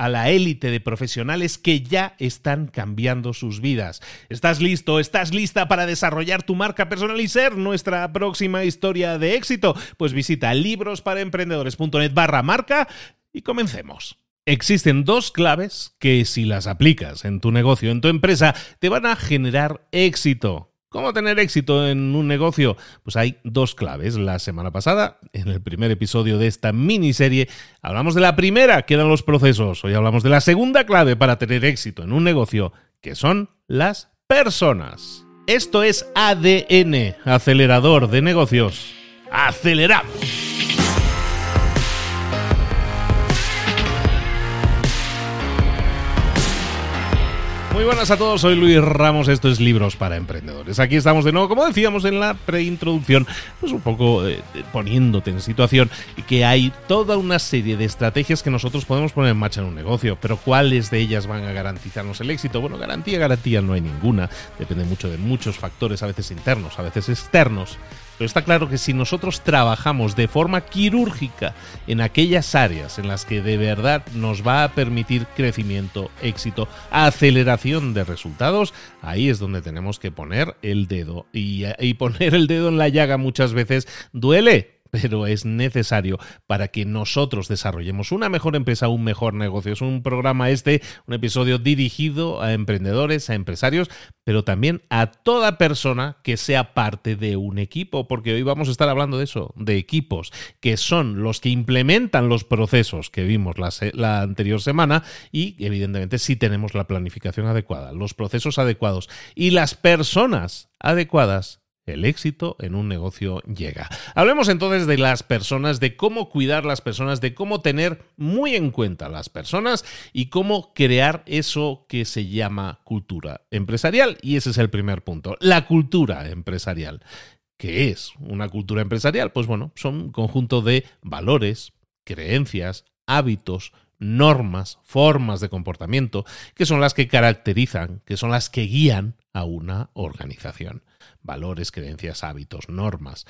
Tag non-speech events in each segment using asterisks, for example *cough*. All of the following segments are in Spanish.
a la élite de profesionales que ya están cambiando sus vidas. ¿Estás listo? ¿Estás lista para desarrollar tu marca personal y ser nuestra próxima historia de éxito? Pues visita librosparaemprendedores.net barra marca y comencemos. Existen dos claves que si las aplicas en tu negocio, en tu empresa, te van a generar éxito. ¿Cómo tener éxito en un negocio? Pues hay dos claves. La semana pasada, en el primer episodio de esta miniserie, hablamos de la primera, que eran los procesos. Hoy hablamos de la segunda clave para tener éxito en un negocio, que son las personas. Esto es ADN, acelerador de negocios. ¡Aceleramos! Muy buenas a todos, soy Luis Ramos, esto es Libros para Emprendedores. Aquí estamos de nuevo, como decíamos en la preintroducción, pues un poco eh, poniéndote en situación que hay toda una serie de estrategias que nosotros podemos poner en marcha en un negocio, pero ¿cuáles de ellas van a garantizarnos el éxito? Bueno, garantía, garantía no hay ninguna, depende mucho de muchos factores, a veces internos, a veces externos. Pero está claro que si nosotros trabajamos de forma quirúrgica en aquellas áreas en las que de verdad nos va a permitir crecimiento, éxito, aceleración de resultados, ahí es donde tenemos que poner el dedo. Y, y poner el dedo en la llaga muchas veces duele, pero es necesario para que nosotros desarrollemos una mejor empresa, un mejor negocio. Es un programa este, un episodio dirigido a emprendedores, a empresarios, pero también a toda persona que sea parte de un equipo, porque hoy vamos a estar hablando de eso, de equipos, que son los que implementan los procesos que vimos la, la anterior semana y evidentemente si tenemos la planificación adecuada, los procesos adecuados y las personas adecuadas el éxito en un negocio llega. Hablemos entonces de las personas, de cómo cuidar las personas, de cómo tener muy en cuenta las personas y cómo crear eso que se llama cultura empresarial. Y ese es el primer punto, la cultura empresarial. ¿Qué es una cultura empresarial? Pues bueno, son un conjunto de valores, creencias, hábitos, normas, formas de comportamiento, que son las que caracterizan, que son las que guían a una organización valores, creencias, hábitos, normas.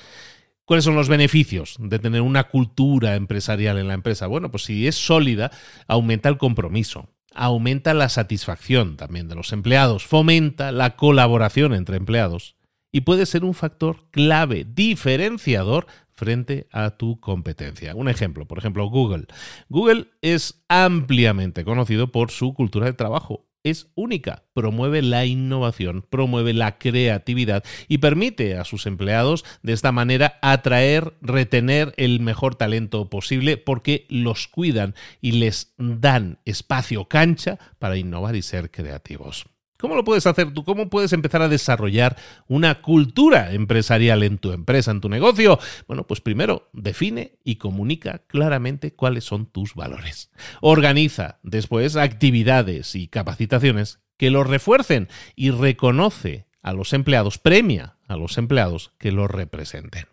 ¿Cuáles son los beneficios de tener una cultura empresarial en la empresa? Bueno, pues si es sólida, aumenta el compromiso, aumenta la satisfacción también de los empleados, fomenta la colaboración entre empleados y puede ser un factor clave, diferenciador frente a tu competencia. Un ejemplo, por ejemplo, Google. Google es ampliamente conocido por su cultura de trabajo es única, promueve la innovación, promueve la creatividad y permite a sus empleados de esta manera atraer, retener el mejor talento posible porque los cuidan y les dan espacio, cancha para innovar y ser creativos. ¿Cómo lo puedes hacer tú? ¿Cómo puedes empezar a desarrollar una cultura empresarial en tu empresa, en tu negocio? Bueno, pues primero define y comunica claramente cuáles son tus valores. Organiza después actividades y capacitaciones que los refuercen y reconoce a los empleados, premia a los empleados que los representen.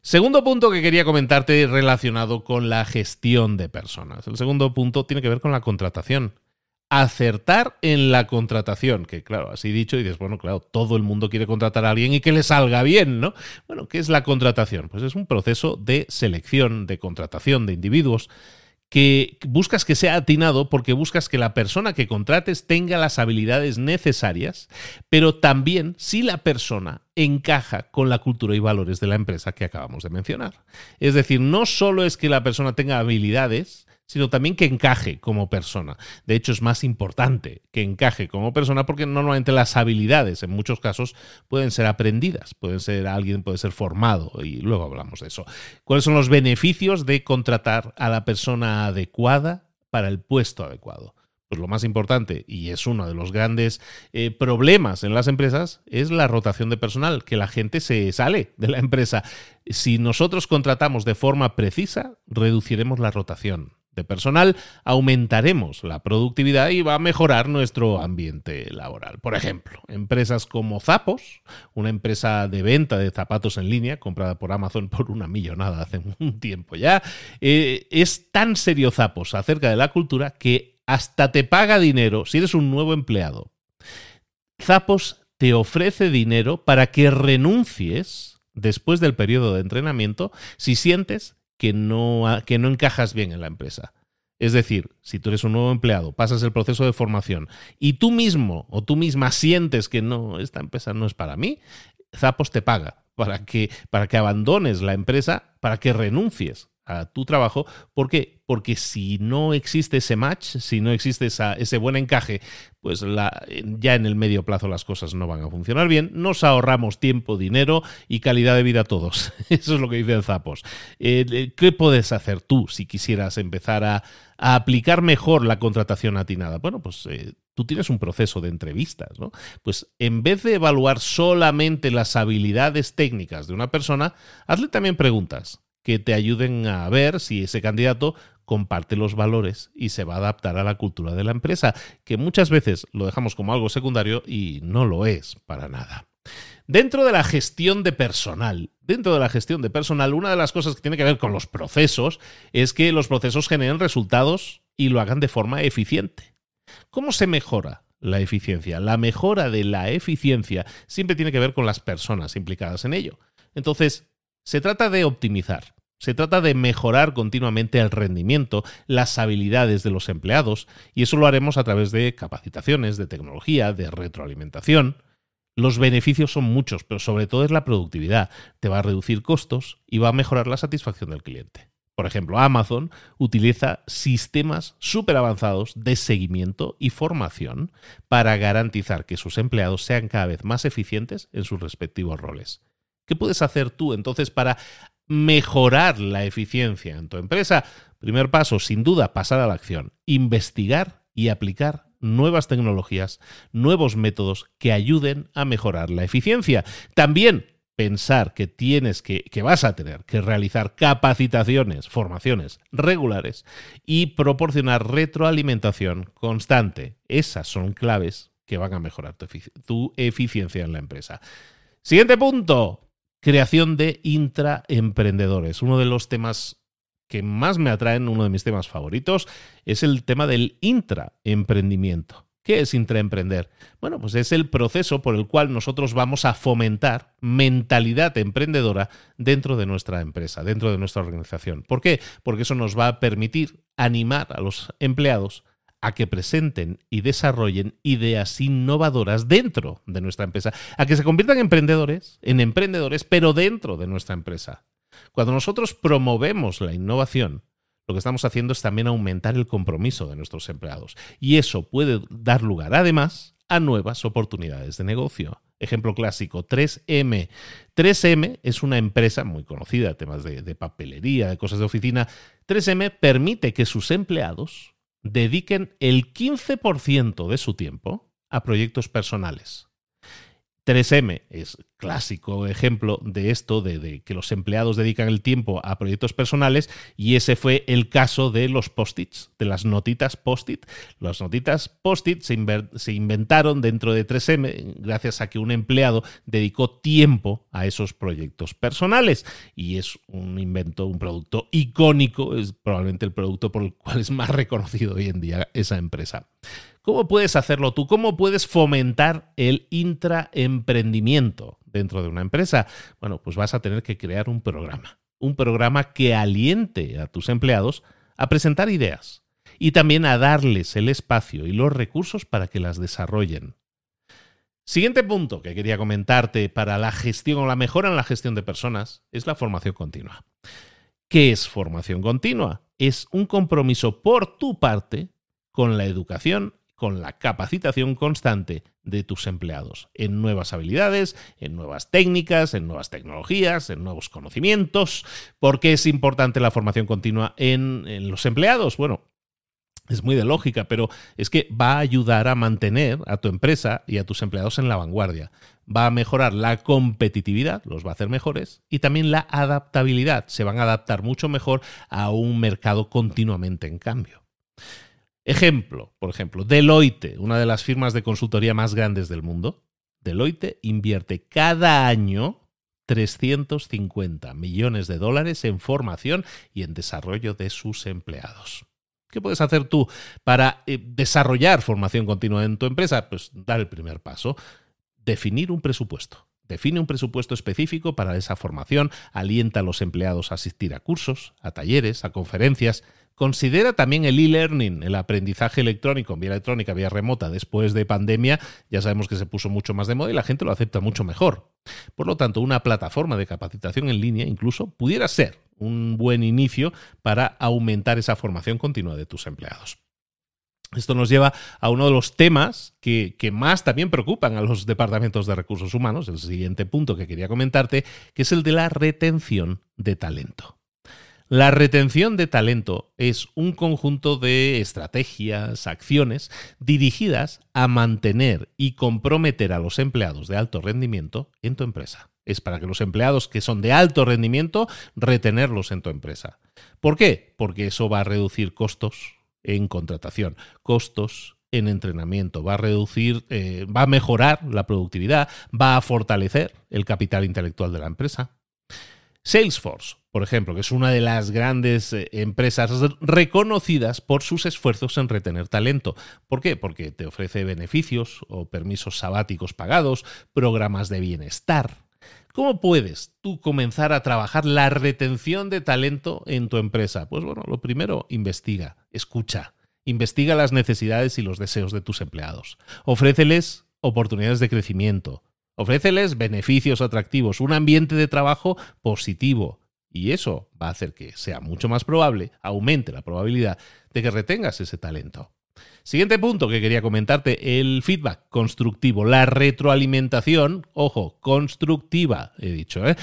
Segundo punto que quería comentarte relacionado con la gestión de personas. El segundo punto tiene que ver con la contratación. Acertar en la contratación, que claro, así dicho, y dices, bueno, claro, todo el mundo quiere contratar a alguien y que le salga bien, ¿no? Bueno, ¿qué es la contratación? Pues es un proceso de selección, de contratación de individuos que buscas que sea atinado porque buscas que la persona que contrates tenga las habilidades necesarias, pero también si la persona encaja con la cultura y valores de la empresa que acabamos de mencionar. Es decir, no solo es que la persona tenga habilidades, sino también que encaje como persona. De hecho, es más importante que encaje como persona porque normalmente las habilidades en muchos casos pueden ser aprendidas, pueden ser alguien puede ser formado y luego hablamos de eso. ¿Cuáles son los beneficios de contratar a la persona adecuada para el puesto adecuado? Pues lo más importante, y es uno de los grandes eh, problemas en las empresas, es la rotación de personal, que la gente se sale de la empresa. Si nosotros contratamos de forma precisa, reduciremos la rotación de personal, aumentaremos la productividad y va a mejorar nuestro ambiente laboral. Por ejemplo, empresas como Zapos, una empresa de venta de zapatos en línea, comprada por Amazon por una millonada hace *laughs* un tiempo ya, eh, es tan serio Zapos acerca de la cultura que hasta te paga dinero si eres un nuevo empleado. Zapos te ofrece dinero para que renuncies después del periodo de entrenamiento si sientes que no, que no encajas bien en la empresa. Es decir, si tú eres un nuevo empleado, pasas el proceso de formación y tú mismo o tú misma sientes que no, esta empresa no es para mí, Zapos te paga para que, para que abandones la empresa, para que renuncies a tu trabajo. ¿Por qué? Porque si no existe ese match, si no existe ese buen encaje, pues ya en el medio plazo las cosas no van a funcionar bien. Nos ahorramos tiempo, dinero y calidad de vida a todos. *laughs* Eso es lo que dicen Zapos. Eh, ¿Qué puedes hacer tú si quisieras empezar a, aplicar mejor la contratación atinada? Bueno, pues eh, tú tienes un proceso de entrevistas, ¿no? Pues en vez de evaluar solamente las habilidades técnicas de una persona, hazle también preguntas que te ayuden a ver si ese candidato comparte los valores y se va a adaptar a la cultura de la empresa, que muchas veces lo dejamos como algo secundario y no lo es para nada. Dentro de la gestión de personal, dentro de la gestión de personal, una de las cosas que tiene que ver con los procesos es que los procesos generen resultados y lo hagan de forma eficiente. ¿Cómo se mejora la eficiencia? La mejora de la eficiencia siempre tiene que ver con las personas implicadas en ello. Entonces, se trata de optimizar, se trata de mejorar continuamente el rendimiento, las habilidades de los empleados, y eso lo haremos a través de capacitaciones, de tecnología, de retroalimentación. Los beneficios son muchos, pero sobre todo es la productividad. Te va a reducir costos y va a mejorar la satisfacción del cliente. Por ejemplo, Amazon utiliza sistemas súper avanzados de seguimiento y formación para garantizar que sus empleados sean cada vez más eficientes en sus respectivos roles. ¿Qué puedes hacer tú entonces para mejorar la eficiencia en tu empresa? Primer paso, sin duda, pasar a la acción. Investigar y aplicar nuevas tecnologías, nuevos métodos que ayuden a mejorar la eficiencia. También pensar que tienes que, que vas a tener que realizar capacitaciones, formaciones regulares y proporcionar retroalimentación constante. Esas son claves que van a mejorar tu, tu eficiencia en la empresa. Siguiente punto, creación de intraemprendedores. Uno de los temas que más me atraen, uno de mis temas favoritos, es el tema del intraemprendimiento. ¿Qué es intraemprender? Bueno, pues es el proceso por el cual nosotros vamos a fomentar mentalidad emprendedora dentro de nuestra empresa, dentro de nuestra organización. ¿Por qué? Porque eso nos va a permitir animar a los empleados a que presenten y desarrollen ideas innovadoras dentro de nuestra empresa, a que se conviertan en emprendedores, en emprendedores, pero dentro de nuestra empresa. Cuando nosotros promovemos la innovación, lo que estamos haciendo es también aumentar el compromiso de nuestros empleados. Y eso puede dar lugar, además, a nuevas oportunidades de negocio. Ejemplo clásico, 3M. 3M es una empresa muy conocida, temas de, de papelería, de cosas de oficina. 3M permite que sus empleados dediquen el 15% de su tiempo a proyectos personales. 3M es clásico ejemplo de esto, de, que los empleados dedican el tiempo a proyectos personales y ese fue el caso de los post-its, de las notitas post-it. Las notitas post-it se, inventaron dentro de 3M gracias a que un empleado dedicó tiempo a esos proyectos personales y es un invento, un producto icónico, es probablemente el producto por el cual es más reconocido hoy en día esa empresa. ¿Cómo puedes hacerlo tú? ¿Cómo puedes fomentar el intraemprendimiento dentro de una empresa? Bueno, pues vas a tener que crear un programa. Un programa que aliente a tus empleados a presentar ideas y también a darles el espacio y los recursos para que las desarrollen. Siguiente punto que quería comentarte para la gestión o la mejora en la gestión de personas es la formación continua. ¿Qué es formación continua? Es un compromiso por tu parte con la educación con la capacitación constante de tus empleados en nuevas habilidades, en nuevas técnicas, en nuevas tecnologías, en nuevos conocimientos. ¿Por qué es importante la formación continua en, en los empleados? Bueno, es muy de lógica, pero es que va a ayudar a mantener a tu empresa y a tus empleados en la vanguardia. Va a mejorar la competitividad, los va a hacer mejores, y también la adaptabilidad. Se van a adaptar mucho mejor a un mercado continuamente en cambio. Ejemplo, por ejemplo, Deloitte, una de las firmas de consultoría más grandes del mundo. Deloitte invierte cada año 350 millones de dólares en formación y en desarrollo de sus empleados. ¿Qué puedes hacer tú para eh, desarrollar formación continua en tu empresa? Pues dar el primer paso, definir un presupuesto. Define un presupuesto específico para esa formación, alienta a los empleados a asistir a cursos, a talleres, a conferencias, Considera también el e-learning, el aprendizaje electrónico, vía electrónica, vía remota, después de pandemia, ya sabemos que se puso mucho más de moda y la gente lo acepta mucho mejor. Por lo tanto, una plataforma de capacitación en línea incluso pudiera ser un buen inicio para aumentar esa formación continua de tus empleados. Esto nos lleva a uno de los temas que, que, más también preocupan a los departamentos de recursos humanos, el siguiente punto que quería comentarte, que es el de la retención de talento. La retención de talento es un conjunto de estrategias, acciones dirigidas a mantener y comprometer a los empleados de alto rendimiento en tu empresa. Es para que los empleados que son de alto rendimiento, retenerlos en tu empresa. ¿Por qué? Porque eso va a reducir costos en contratación, costos en entrenamiento, va a reducir, eh, va a mejorar la productividad, va a fortalecer el capital intelectual de la empresa. Salesforce, por ejemplo, que es una de las grandes eh, empresas reconocidas por sus esfuerzos en retener talento. ¿Por qué? Porque te ofrece beneficios o permisos sabáticos pagados, programas de bienestar. ¿Cómo puedes tú comenzar a trabajar la retención de talento en tu empresa? Pues bueno, lo primero, investiga, escucha, investiga las necesidades y los deseos de tus empleados. Ofréceles oportunidades de crecimiento, Ofréceles beneficios atractivos, un ambiente de trabajo positivo. Y eso va a hacer que sea mucho más probable, aumente la probabilidad de que retengas ese talento. Siguiente punto que quería comentarte, el feedback constructivo, la retroalimentación, ojo, constructiva, he dicho. ¿eh?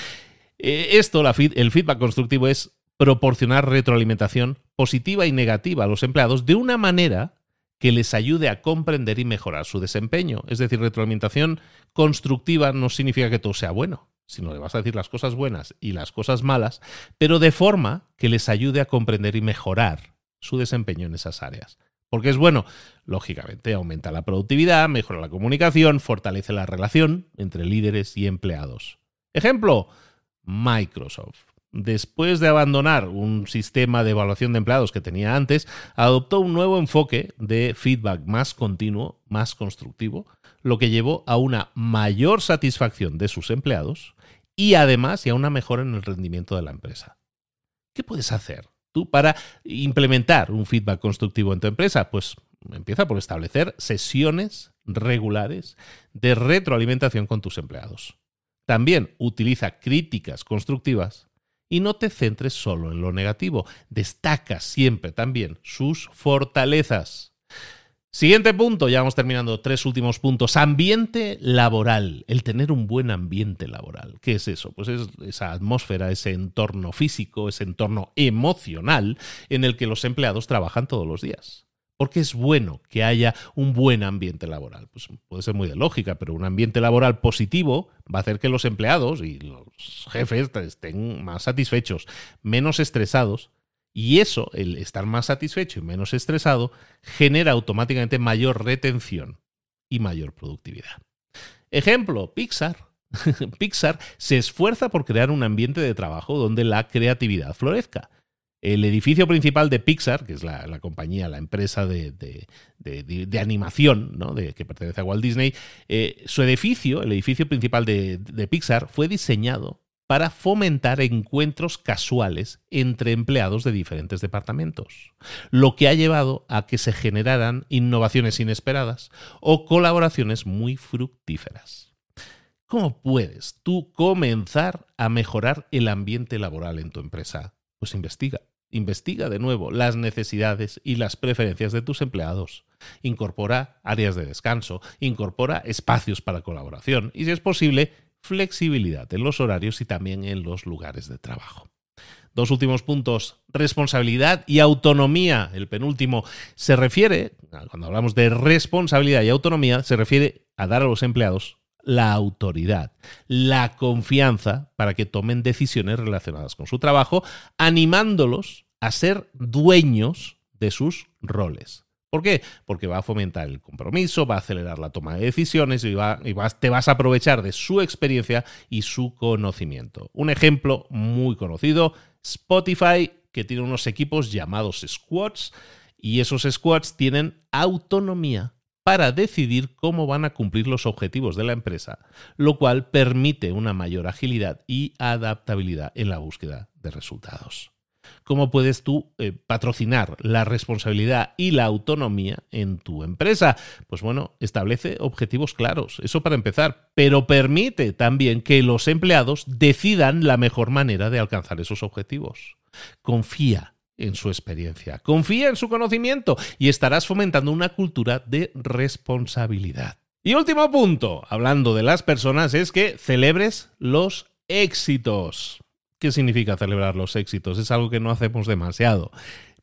eh esto, el feedback constructivo es proporcionar retroalimentación positiva y negativa a los empleados de una manera que les ayude a comprender y mejorar su desempeño. Es decir, retroalimentación constructiva no significa que todo sea bueno, sino le vas a decir las cosas buenas y las cosas malas, pero de forma que les ayude a comprender y mejorar su desempeño en esas áreas. Porque es bueno, lógicamente, aumenta la productividad, mejora la comunicación, fortalece la relación entre líderes y empleados. Ejemplo, Microsoft después de abandonar un sistema de evaluación de empleados que tenía antes, adoptó un nuevo enfoque de feedback más continuo, más constructivo, lo que llevó a una mayor satisfacción de sus empleados y además a una mejora en el rendimiento de la empresa. ¿Qué puedes hacer tú para implementar un feedback constructivo en tu empresa? Pues empieza por establecer sesiones regulares de retroalimentación con tus empleados. También utiliza críticas constructivas y no te centres solo en lo negativo. Destaca siempre también sus fortalezas. Siguiente punto, ya vamos terminando, tres últimos puntos. Ambiente laboral, el tener un buen ambiente laboral. ¿Qué es eso? Pues es esa atmósfera, ese entorno físico, ese entorno emocional en el que los empleados trabajan todos los días. Porque es bueno que haya un buen ambiente laboral. Pues puede ser muy de lógica, pero un ambiente laboral positivo va a hacer que los empleados y los jefes estén más satisfechos, menos estresados. Y eso, el estar más satisfecho y menos estresado, genera automáticamente mayor retención y mayor productividad. Ejemplo, Pixar. *laughs* Pixar se esfuerza por crear un ambiente de trabajo donde la creatividad florezca. El edificio principal de Pixar, que es la, compañía, la empresa de, animación de, que pertenece a Walt Disney, eh, su edificio, el edificio principal de, Pixar, fue diseñado para fomentar encuentros casuales entre empleados de diferentes departamentos, lo que ha llevado a que se generaran innovaciones inesperadas o colaboraciones muy fructíferas. ¿Cómo puedes tú comenzar a mejorar el ambiente laboral en tu empresa? Pues investiga. Investiga de nuevo las necesidades y las preferencias de tus empleados. Incorpora áreas de descanso, incorpora espacios para colaboración y, si es posible, flexibilidad en los horarios y también en los lugares de trabajo. Dos últimos puntos, responsabilidad y autonomía. El penúltimo se refiere, cuando hablamos de responsabilidad y autonomía, se refiere a dar a los empleados la autoridad, la confianza para que tomen decisiones relacionadas con su trabajo, animándolos a ser dueños de sus roles. ¿Por qué? Porque va a fomentar el compromiso, va a acelerar la toma de decisiones y, te vas a aprovechar de su experiencia y su conocimiento. Un ejemplo muy conocido, Spotify, que tiene unos equipos llamados squads, y esos squads tienen autonomía para decidir cómo van a cumplir los objetivos de la empresa, lo cual permite una mayor agilidad y adaptabilidad en la búsqueda de resultados. ¿Cómo puedes tú eh, patrocinar la responsabilidad y la autonomía en tu empresa? Pues bueno, establece objetivos claros, eso para empezar, pero permite también que los empleados decidan la mejor manera de alcanzar esos objetivos. Confía en su experiencia. Confía en su conocimiento y estarás fomentando una cultura de responsabilidad. Y último punto, hablando de las personas, es que celebres los éxitos. ¿Qué significa celebrar los éxitos? Es algo que no hacemos demasiado,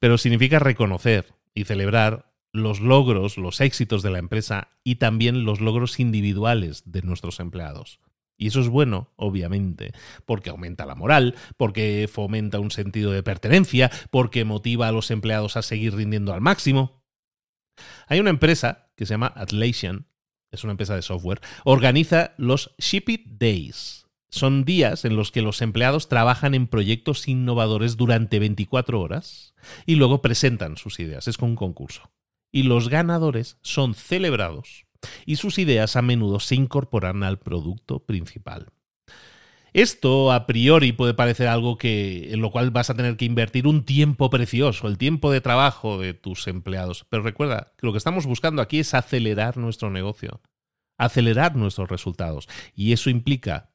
pero significa reconocer y celebrar los logros, los éxitos de la empresa y también los logros individuales de nuestros empleados. Y eso es bueno, obviamente, porque aumenta la moral, porque fomenta un sentido de pertenencia, porque motiva a los empleados a seguir rindiendo al máximo. Hay una empresa que se llama Atlassian, es una empresa de software, organiza los Ship It Days. Son días en los que los empleados trabajan en proyectos innovadores durante 24 horas y luego presentan sus ideas. Es con un concurso. Y los ganadores son celebrados y sus ideas a menudo se incorporan al producto principal. Esto a priori puede parecer algo que en lo cual vas a tener que invertir un tiempo precioso, el tiempo de trabajo de tus empleados, pero recuerda que lo que estamos buscando aquí es acelerar nuestro negocio, acelerar nuestros resultados y eso implica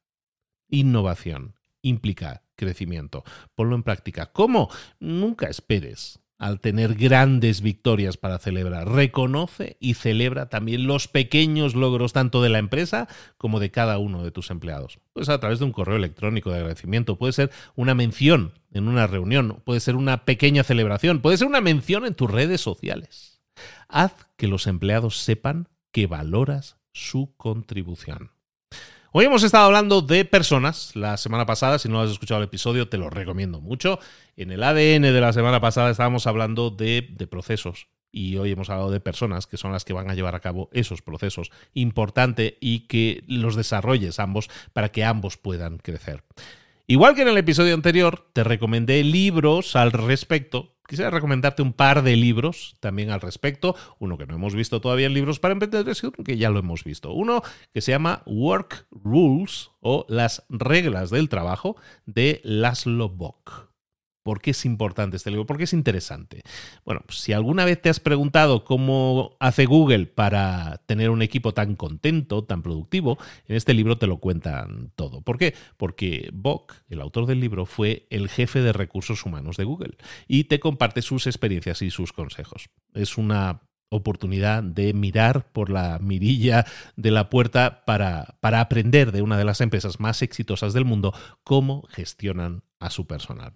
innovación, implica crecimiento. Ponlo en práctica. ¿Cómo? Nunca esperes al tener grandes victorias para celebrar. Reconoce y celebra también los pequeños logros tanto de la empresa como de cada uno de tus empleados. Puede ser a través de un correo electrónico de agradecimiento, puede ser una mención en una reunión, puede ser una pequeña celebración, puede ser una mención en tus redes sociales. Haz que los empleados sepan que valoras su contribución. Hoy hemos estado hablando de personas. La semana pasada, si no has escuchado el episodio, te lo recomiendo mucho. En el ADN de la semana pasada estábamos hablando de, de procesos. Y hoy hemos hablado de personas que son las que van a llevar a cabo esos procesos. Importante y que los desarrolles ambos para que ambos puedan crecer. Igual que en el episodio anterior, te recomendé libros al respecto. Quisiera recomendarte un par de libros también al respecto. Uno que no hemos visto todavía en libros para emprendedores que ya lo hemos visto. Uno que se llama Work Rules o Las reglas del trabajo de Laszlo Bock. ¿Por qué es importante este libro? ¿Por qué es interesante? Bueno, pues, si alguna vez te has preguntado cómo hace Google para tener un equipo tan contento, tan productivo, en este libro te lo cuentan todo. ¿Por qué? Porque Bock, el autor del libro, fue el jefe de recursos humanos de Google y te comparte sus experiencias y sus consejos. Es una oportunidad de mirar por la mirilla de la puerta para, para aprender de una de las empresas más exitosas del mundo cómo gestionan a su personal.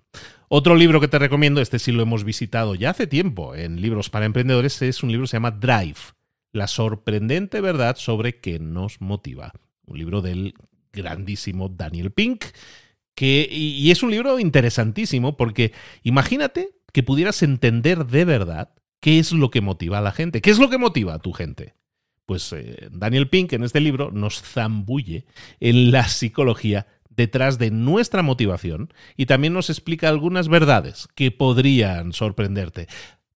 Otro libro que te recomiendo, este sí lo hemos visitado ya hace tiempo en Libros para Emprendedores, es un libro que se llama Drive, la sorprendente verdad sobre qué nos motiva. Un libro del grandísimo Daniel Pink, que, y es un libro interesantísimo porque imagínate que pudieras entender de verdad qué es lo que motiva a la gente, qué es lo que motiva a tu gente. Pues eh, Daniel Pink en este libro nos zambulle en la psicología detrás de nuestra motivación y también nos explica algunas verdades que podrían sorprenderte.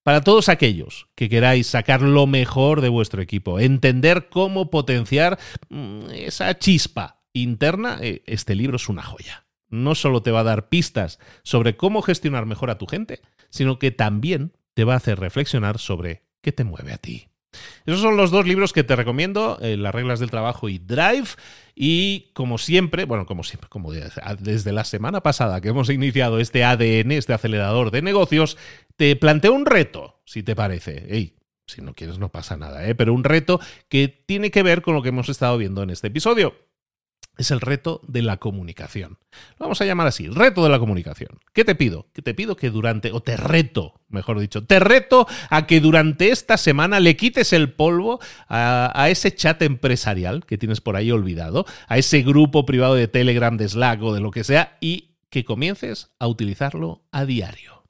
Para todos aquellos que queráis sacar lo mejor de vuestro equipo, entender cómo potenciar mm, esa chispa interna, eh, este libro es una joya. No solo te va a dar pistas sobre cómo gestionar mejor a tu gente, sino que también te va a hacer reflexionar sobre qué te mueve a ti. Esos son los dos libros que te recomiendo, eh, Las reglas del trabajo y Drive. Y como siempre, bueno, como siempre, como desde la semana pasada que hemos iniciado este ADN, este acelerador de negocios, te planteo un reto, si te parece. Ey, si no quieres no pasa nada, ¿eh? pero un reto que tiene que ver con lo que hemos estado viendo en este episodio es el reto de la comunicación. Lo vamos a llamar así, reto de la comunicación. ¿Qué te pido? Que te pido que durante, o te reto, mejor dicho, te reto a que durante esta semana le quites el polvo a, a, ese chat empresarial que tienes por ahí olvidado, a ese grupo privado de Telegram, de Slack o de lo que sea, y que comiences a utilizarlo a diario.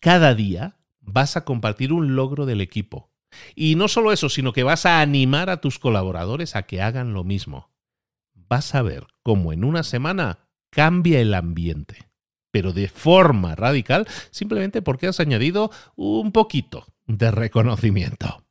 Cada día vas a compartir un logro del equipo. Y no solo eso, sino que vas a animar a tus colaboradores a que hagan lo mismo vas a ver cómo en una semana cambia el ambiente, pero de forma radical, simplemente porque has añadido un poquito de reconocimiento.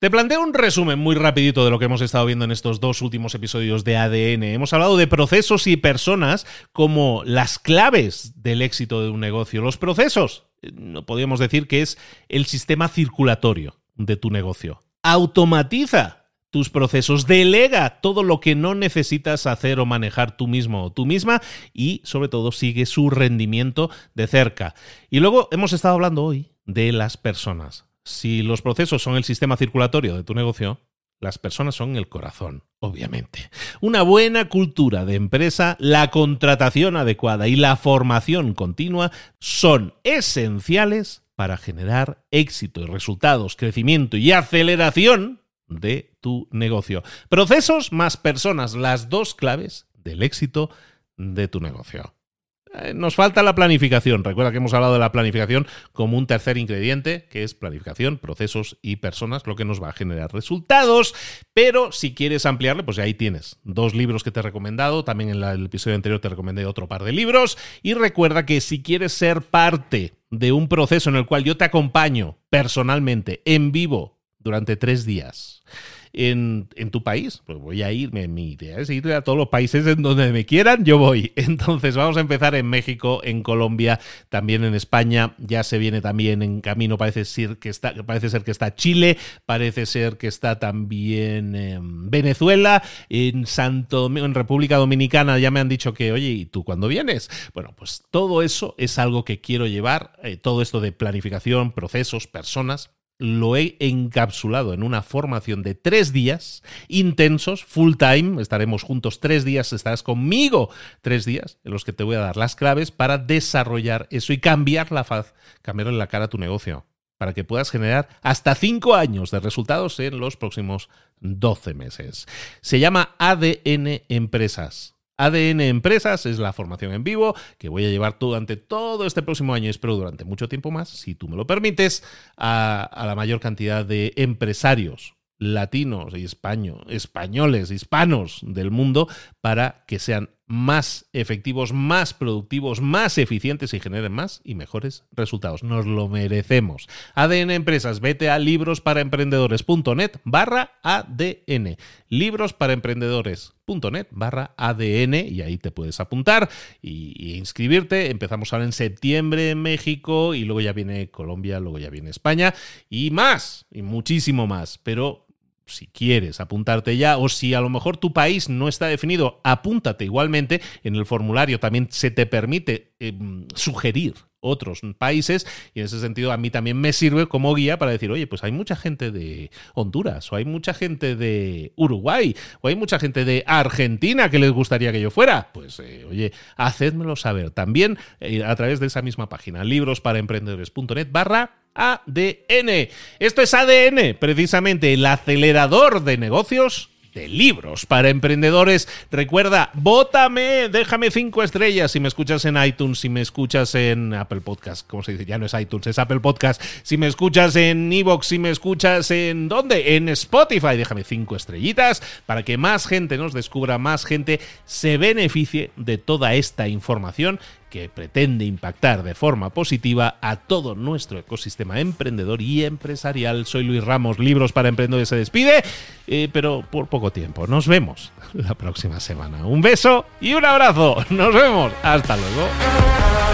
Te planteo un resumen muy rapidito de lo que hemos estado viendo en estos dos últimos episodios de ADN. Hemos hablado de procesos y personas como las claves del éxito de un negocio. Los procesos, no podríamos decir que es el sistema circulatorio de tu negocio. Automatiza tus procesos, delega todo lo que no necesitas hacer o manejar tú mismo o tú misma y sobre todo sigue su rendimiento de cerca. Y luego hemos estado hablando hoy de las personas. Si los procesos son el sistema circulatorio de tu negocio, las personas son el corazón, obviamente. Una buena cultura de empresa, la contratación adecuada y la formación continua son esenciales para generar éxito y resultados, crecimiento y aceleración de tu negocio. Procesos más personas, las dos claves del éxito de tu negocio. Eh, nos falta la planificación. Recuerda que hemos hablado de la planificación como un tercer ingrediente, que es planificación, procesos y personas, lo que nos va a generar resultados. Pero si quieres ampliarle, pues ahí tienes dos libros que te he recomendado. También en el episodio anterior te recomendé otro par de libros. Y recuerda que si quieres ser parte de un proceso en el cual yo te acompaño personalmente, en vivo, durante tres días en, tu país, pues voy a irme, mi idea es ir a todos los países en donde me quieran, yo voy. *laughs* Entonces vamos a empezar en México, en Colombia, también en España, ya se viene también en camino, parece ser que está, parece ser que está Chile, parece ser que está también en Venezuela, en Santo en República Dominicana ya me han dicho que, oye, ¿y tú cuándo vienes? Bueno, pues todo eso es algo que quiero llevar, eh, todo esto de planificación, procesos, personas, lo he encapsulado en una formación de tres días intensos, full time. Estaremos juntos tres días, estarás conmigo tres días en los que te voy a dar las claves para desarrollar eso y cambiar la faz, cambiarle la cara a tu negocio, para que puedas generar hasta cinco años de resultados en los próximos 12 meses. Se llama ADN Empresas. ADN Empresas es la formación en vivo que voy a llevar durante todo este próximo año y espero durante mucho tiempo más, si tú me lo permites, a, la mayor cantidad de empresarios latinos y españoles, hispanos del mundo para que sean más efectivos, más productivos, más eficientes y generen más y mejores resultados. Nos lo merecemos. ADN Empresas, vete a librosparaemprendedores.net barra ADN. Librosparaemprendedores.net barra ADN y ahí te puedes apuntar y, inscribirte. Empezamos ahora en septiembre en México y luego ya viene Colombia, luego ya viene España y más, y muchísimo más. Pero si quieres apuntarte ya o si a lo mejor tu país no está definido, apúntate igualmente. En el formulario también se te permite em, sugerir otros países y en ese sentido a mí también me sirve como guía para decir, oye, pues hay mucha gente de Honduras o hay mucha gente de Uruguay o hay mucha gente de Argentina que les gustaría que yo fuera. Pues eh, oye, hacedmelo saber también eh, a través de esa misma página, librosparaemprendedores.net barra ADN. Esto es ADN, precisamente el acelerador de negocios de libros para emprendedores. Recuerda, bótame, déjame cinco estrellas si me escuchas en iTunes, si me escuchas en Apple Podcast, ¿cómo se dice? Ya no es iTunes, es Apple Podcast. Si me escuchas en Evox, si me escuchas en ¿dónde? En Spotify, déjame cinco estrellitas para que más gente nos descubra, más gente se beneficie de toda esta información que pretende impactar de forma positiva a todo nuestro ecosistema emprendedor y empresarial. Soy Luis Ramos, Libros para Emprendedores se despide, eh, pero por poco tiempo. Nos vemos la próxima semana. Un beso y un abrazo. Nos vemos. Hasta luego.